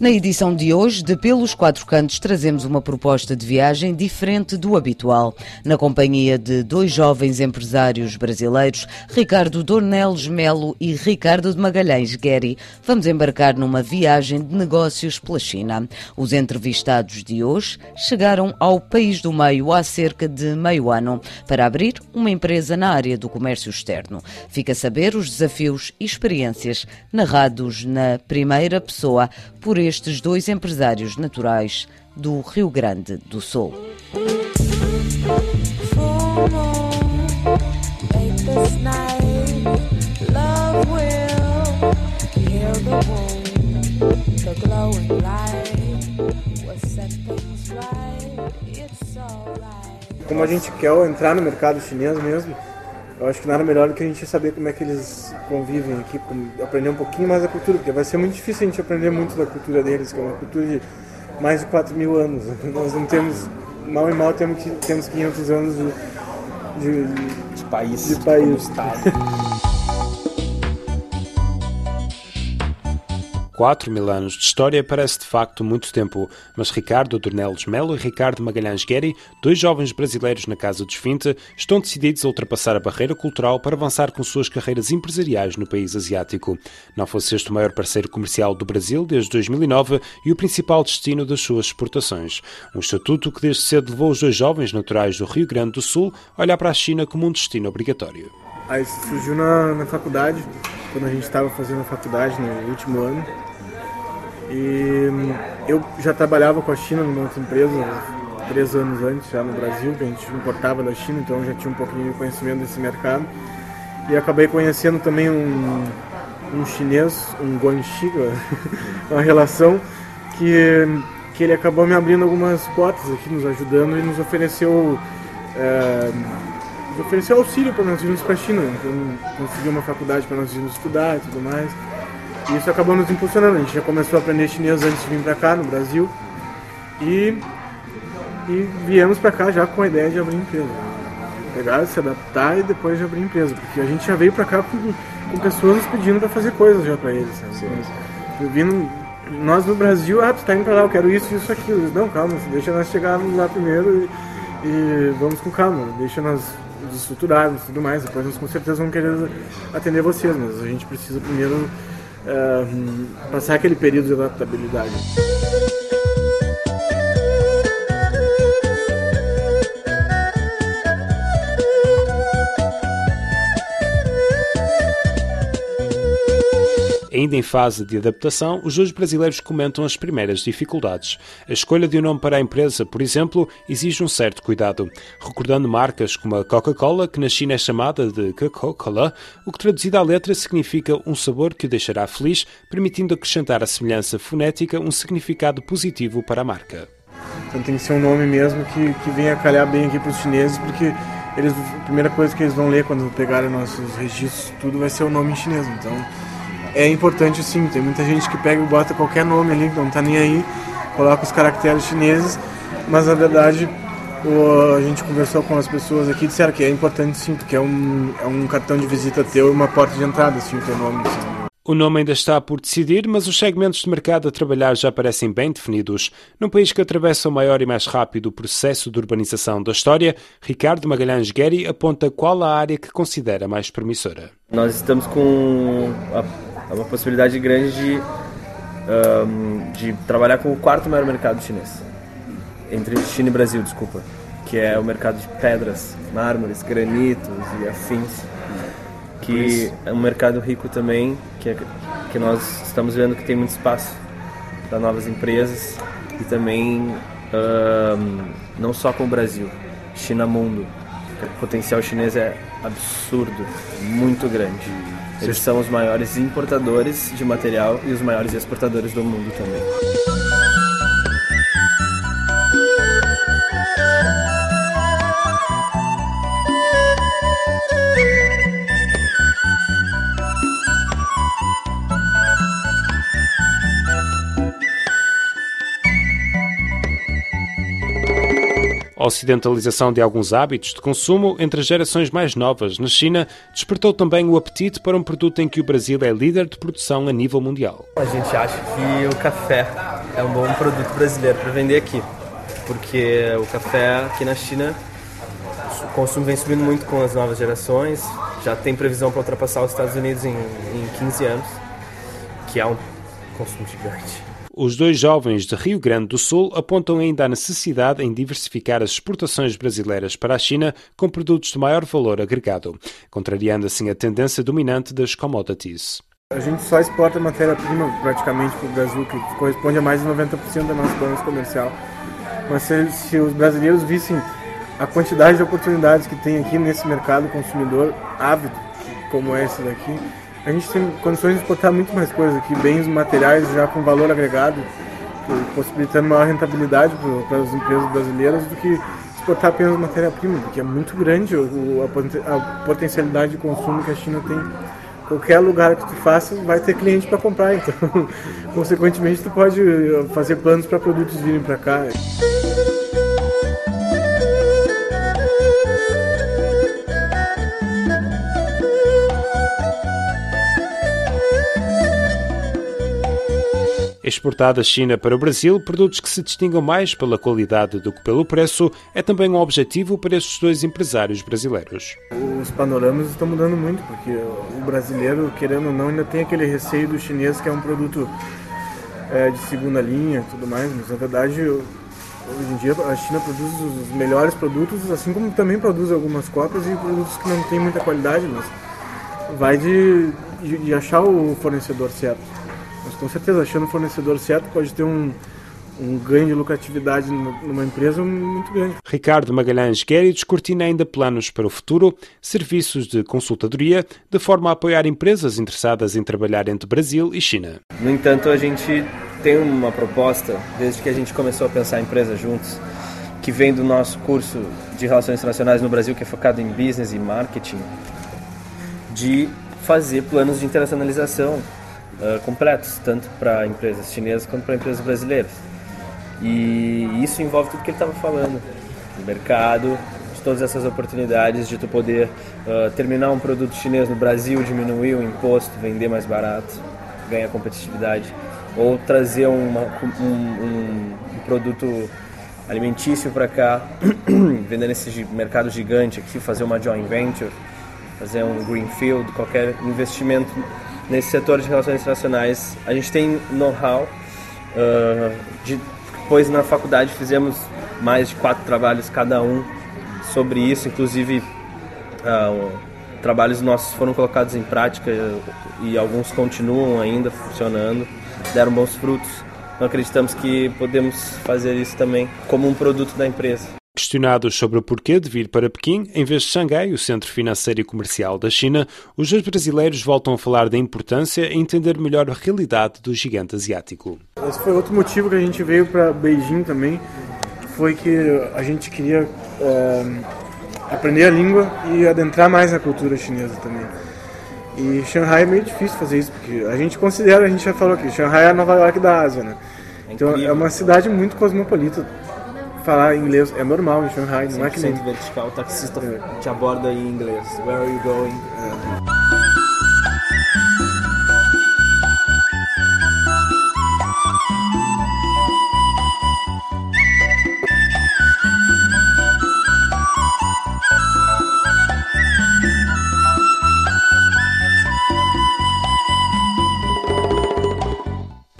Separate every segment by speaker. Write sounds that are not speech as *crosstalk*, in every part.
Speaker 1: Na edição de hoje, de Pelos Quatro Cantos, trazemos uma proposta de viagem diferente do habitual. Na companhia de dois jovens empresários brasileiros, Ricardo Dorneles Melo e Ricardo de Magalhães Guerri, vamos embarcar numa viagem de negócios pela China. Os entrevistados de hoje chegaram ao país do meio há cerca de meio ano para abrir uma empresa na área do comércio externo. Fica a saber os desafios e experiências narrados na primeira pessoa por estes dois empresários naturais do Rio Grande do Sul.
Speaker 2: Como a gente quer entrar no mercado chinês mesmo, eu acho que nada melhor do que a gente saber como é que eles convivem aqui, aprender um pouquinho mais da cultura, porque vai ser muito difícil a gente aprender muito da cultura deles, que é uma cultura de mais de 4 mil anos. *laughs* Nós não temos, mal e mal, temos, temos 500 anos de, de,
Speaker 3: de país.
Speaker 2: De país.
Speaker 3: 4 mil anos de história parece de facto muito tempo, mas Ricardo Dornelos Melo e Ricardo Magalhães Guerri, dois jovens brasileiros na Casa dos 20, estão decididos a ultrapassar a barreira cultural para avançar com suas carreiras empresariais no país asiático. Não fosse este o maior parceiro comercial do Brasil desde 2009 e o principal destino das suas exportações. Um estatuto que desde cedo levou os dois jovens naturais do Rio Grande do Sul a olhar para a China como um destino obrigatório.
Speaker 2: Aí surgiu na, na faculdade, quando a gente estava fazendo a faculdade no último ano. E hum, eu já trabalhava com a China numa outra empresa, três anos antes, já no Brasil, que a gente importava da China, então já tinha um pouquinho de conhecimento desse mercado. E acabei conhecendo também um, um chinês, um guanxi, *laughs* uma relação que, que ele acabou me abrindo algumas portas aqui, nos ajudando e nos ofereceu, é, ofereceu auxílio para nós irmos para a China. Então conseguiu uma faculdade para nós irmos estudar e tudo mais. E isso acabou nos impulsionando. A gente já começou a aprender chinês antes de vir para cá, no Brasil. E, e viemos para cá já com a ideia de abrir empresa. Pegar, se adaptar e depois de abrir empresa. Porque a gente já veio para cá com, com pessoas nos pedindo para fazer coisas já para eles. Vindo, nós no Brasil, ah, tu tá indo para lá, eu quero isso, isso, aquilo. Não, calma, deixa nós chegarmos lá primeiro e, e vamos com calma. Deixa nós estruturarmos e tudo mais. Depois nós com certeza vamos querer atender vocês, mas a gente precisa primeiro uh, passar aquele período de adaptabilidade.
Speaker 3: Ainda em fase de adaptação, os dois brasileiros comentam as primeiras dificuldades. A escolha de um nome para a empresa, por exemplo, exige um certo cuidado. Recordando marcas como a Coca-Cola, que na China é chamada de Coca-Cola, o que traduzido à letra significa um sabor que o deixará feliz, permitindo acrescentar à semelhança fonética um significado positivo para a marca.
Speaker 2: Então tem que ser um nome mesmo que, que venha calhar bem aqui para os chineses, porque eles, a primeira coisa que eles vão ler quando pegarem nossos registros, tudo vai ser o nome em chinês. Então é importante sim, tem muita gente que pega e bota qualquer nome ali, não tá nem aí, coloca os caracteres chineses, mas na verdade o, a gente conversou com as pessoas aqui e disseram que é importante sim, porque é um, é um cartão de visita teu e uma porta de entrada, assim, o teu nome. Assim.
Speaker 3: O nome ainda está por decidir, mas os segmentos de mercado a trabalhar já parecem bem definidos. Num país que atravessa o maior e mais rápido processo de urbanização da história, Ricardo Magalhães Guerri aponta qual a área que considera mais promissora.
Speaker 4: Nós estamos com a é uma possibilidade grande de, um, de trabalhar com o quarto maior mercado chinês. Entre China e Brasil, desculpa. Que é o mercado de pedras, mármores, granitos e afins. Que é um mercado rico também, que, é, que nós estamos vendo que tem muito espaço para novas empresas e também um, não só com o Brasil, China mundo. O potencial chinês é absurdo, muito grande. Eles são os maiores importadores de material e os maiores exportadores do mundo também.
Speaker 3: Ocidentalização de alguns hábitos de consumo entre as gerações mais novas na China despertou também o apetite para um produto em que o Brasil é líder de produção a nível mundial.
Speaker 4: A gente acha que o café é um bom produto brasileiro para vender aqui, porque o café aqui na China o consumo vem subindo muito com as novas gerações, já tem previsão para ultrapassar os Estados Unidos em, em 15 anos, que é um consumo gigante.
Speaker 3: Os dois jovens de Rio Grande do Sul apontam ainda a necessidade em diversificar as exportações brasileiras para a China com produtos de maior valor agregado, contrariando assim a tendência dominante das commodities.
Speaker 2: A gente só exporta matéria-prima praticamente para o Brasil, que corresponde a mais de 90% da nossa balança comercial. Mas se, se os brasileiros vissem a quantidade de oportunidades que tem aqui nesse mercado consumidor ávido, como esse daqui, a gente tem condições de exportar muito mais coisas aqui, bens materiais já com valor agregado, possibilitando maior rentabilidade para as empresas brasileiras do que exportar apenas matéria-prima, porque é muito grande a, potencialidade de consumo que a China tem. Qualquer lugar que tu faça vai ter cliente para comprar, *laughs* então, consequentemente, tu pode fazer planos para produtos virem para cá.
Speaker 3: Exportar da China para o Brasil produtos que se distingam mais pela qualidade do que pelo preço é também um objetivo para estes dois empresários brasileiros.
Speaker 2: Os panoramas estão mudando muito, porque o brasileiro, querendo ou não, ainda tem aquele receio do chinês que é um produto é, de segunda linha tudo mais, mas na verdade hoje em dia a China produz os melhores produtos, assim como também produz algumas cópias e produtos que não têm muita qualidade, mas vai de, de, de achar o fornecedor certo. Mas com certeza, achando o fornecedor certo, pode ter um, um ganho de lucratividade numa empresa muito grande.
Speaker 3: Ricardo Magalhães Guerri descortina ainda planos para o futuro, serviços de consultadoria, de forma a apoiar empresas interessadas em trabalhar entre Brasil e China.
Speaker 4: No entanto, a gente tem uma proposta, desde que a gente começou a pensar em empresas juntos, que vem do nosso curso de Relações Internacionais no Brasil, que é focado em business e marketing, de fazer planos de internacionalização uh, completos, tanto para empresas chinesas quanto para empresas brasileiras. E isso envolve tudo que ele estava falando, o mercado, de todas essas oportunidades de tu poder uh, terminar um produto chinês no Brasil, diminuir o imposto, vender mais barato, ganhar competitividade, ou trazer uma, um, um, um produto alimentício para cá, *clears throat* vender nesse mercado gigante aqui, fazer uma joint venture, fazer um greenfield, qualquer investimento nesse setor de relações internacionais. A gente tem know-how, uh, depois na faculdade fizemos mais de quatro trabalhos cada um sobre isso, inclusive uh, trabalhos nossos foram colocados em prática e alguns continuam ainda funcionando, deram bons frutos. Então acreditamos que podemos fazer isso também como um produto da empresa.
Speaker 3: Questionados sobre o porquê de vir para Pequim, em vez de Xangai, o centro financeiro e comercial da China, os dois brasileiros voltam a falar da importância em entender melhor a realidade do gigante asiático.
Speaker 2: Esse foi outro motivo que a gente veio para Beijing também, foi que a gente queria é, aprender a língua e adentrar mais na cultura chinesa também. E Shanghai é meio difícil fazer isso, porque a gente considera, a gente já falou aqui, Shanghai é a Nova York da Ásia, né? Então é uma cidade muito cosmopolita falar inglês é normal em Shanghai, não é que nem...
Speaker 4: vertical, o taxista é. te aborda em inglês. Where are you going? É.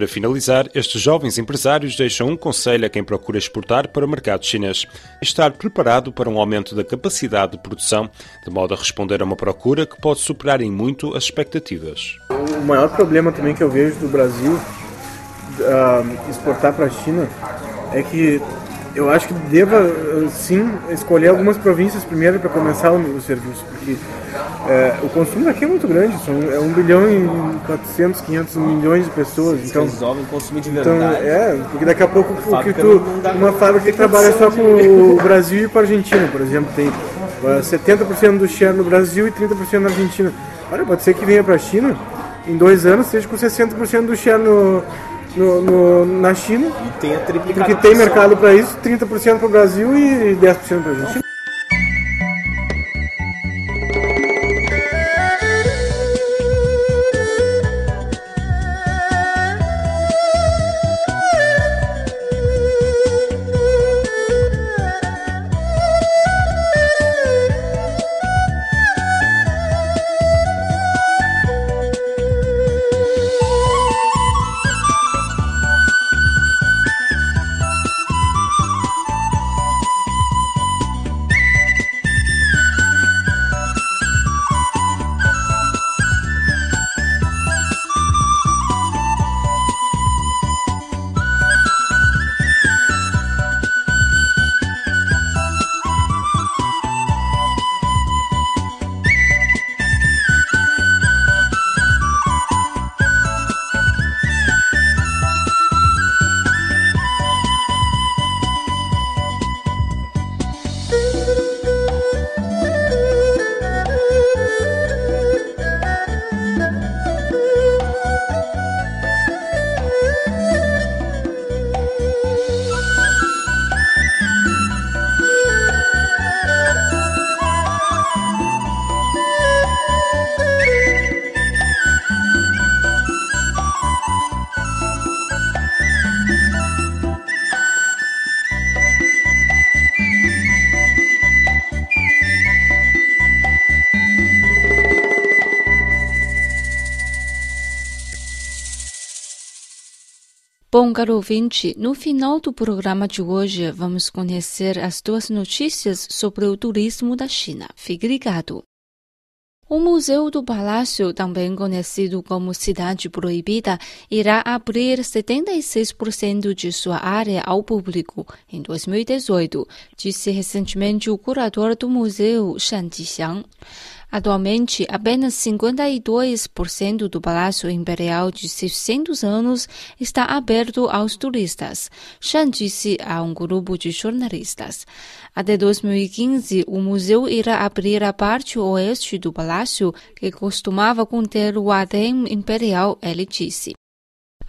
Speaker 3: Para finalizar, estes jovens empresários deixam um conselho a quem procura exportar para o mercado chinês: estar preparado para um aumento da capacidade de produção, de modo a responder a uma procura que pode superar em muito as expectativas.
Speaker 2: O maior problema também que eu vejo do Brasil uh, exportar para a China é que eu acho que deva sim escolher algumas províncias primeiro para começar o, serviço, porque é, o consumo aqui é muito grande, são, é 1 bilhão e 400, 500 milhões de pessoas. Então,
Speaker 4: resolvem consumir de verdade.
Speaker 2: Então, é, porque daqui a pouco o que tu, uma fábrica que trabalha só com o Brasil e com a Argentina, por exemplo, tem 70% do share no Brasil e 30% na Argentina. Olha, pode ser que venha para a China, em dois anos, seja com 60% do share no, no, no, na China.
Speaker 4: E tenha triplicado.
Speaker 2: Porque tem mercado para isso, 30% para o Brasil e 10% para a Argentina.
Speaker 5: Bom, caro ouvinte, no final do programa de hoje vamos conhecer as duas notícias sobre o turismo da China. Fique ligado. O Museu do Palácio, também conhecido como Cidade Proibida, irá abrir 76% de sua área ao público em 2018, disse recentemente o curador do museu, Shan Jixiang. Atualmente, apenas 52% do Palácio Imperial de 600 anos está aberto aos turistas, Shan disse a um grupo de jornalistas. Até 2015, o museu irá abrir a parte oeste do palácio, que costumava conter o Adem Imperial, ele disse.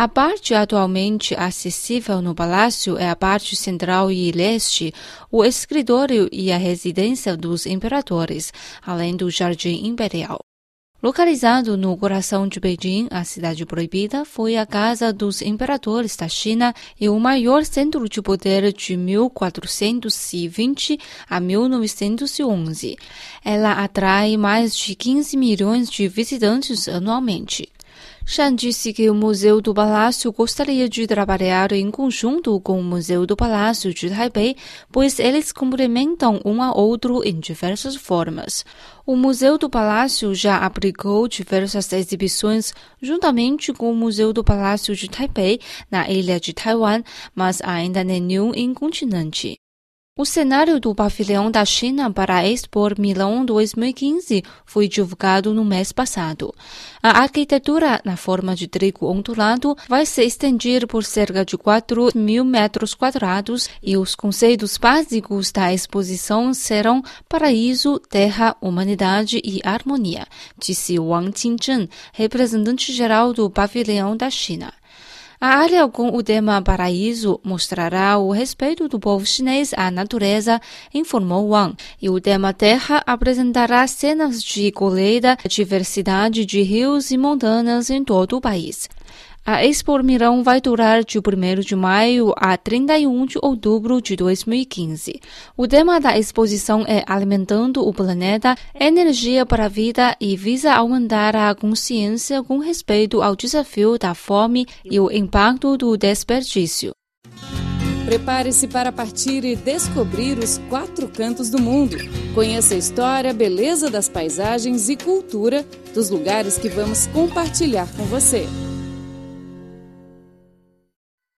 Speaker 5: A parte atualmente acessível no palácio é a parte central e leste, o escritório e a residência dos imperadores, além do jardim imperial. Localizado no coração de Beijing, a cidade proibida foi a casa dos imperadores da China e o maior centro de poder de 1420 a 1911. Ela atrai mais de 15 milhões de visitantes anualmente. Shan disse que o Museu do Palácio gostaria de trabalhar em conjunto com o Museu do Palácio de Taipei, pois eles complementam um ao outro em diversas formas. O Museu do Palácio já aplicou diversas exibições juntamente com o Museu do Palácio de Taipei na ilha de Taiwan, mas ainda nenhum em continente. O cenário do pavilhão da China para a Expo Milão 2015 foi divulgado no mês passado. A arquitetura, na forma de trigo ondulado, vai se estender por cerca de 4 mil metros quadrados e os conceitos básicos da exposição serão paraíso, terra, humanidade e harmonia, disse Wang Qingzhen, representante geral do pavilhão da China. A área com o tema Paraíso mostrará o respeito do povo chinês à natureza, informou Wang, e o tema Terra apresentará cenas de colheita, diversidade de rios e montanhas em todo o país. A Expo Mirão vai durar de 1 de maio a 31 de outubro de 2015. O tema da exposição é Alimentando o Planeta, Energia para a Vida e visa aumentar a consciência com respeito ao desafio da fome e o impacto do desperdício.
Speaker 6: Prepare-se para partir e descobrir os quatro cantos do mundo. Conheça a história, beleza das paisagens e cultura dos lugares que vamos compartilhar com você.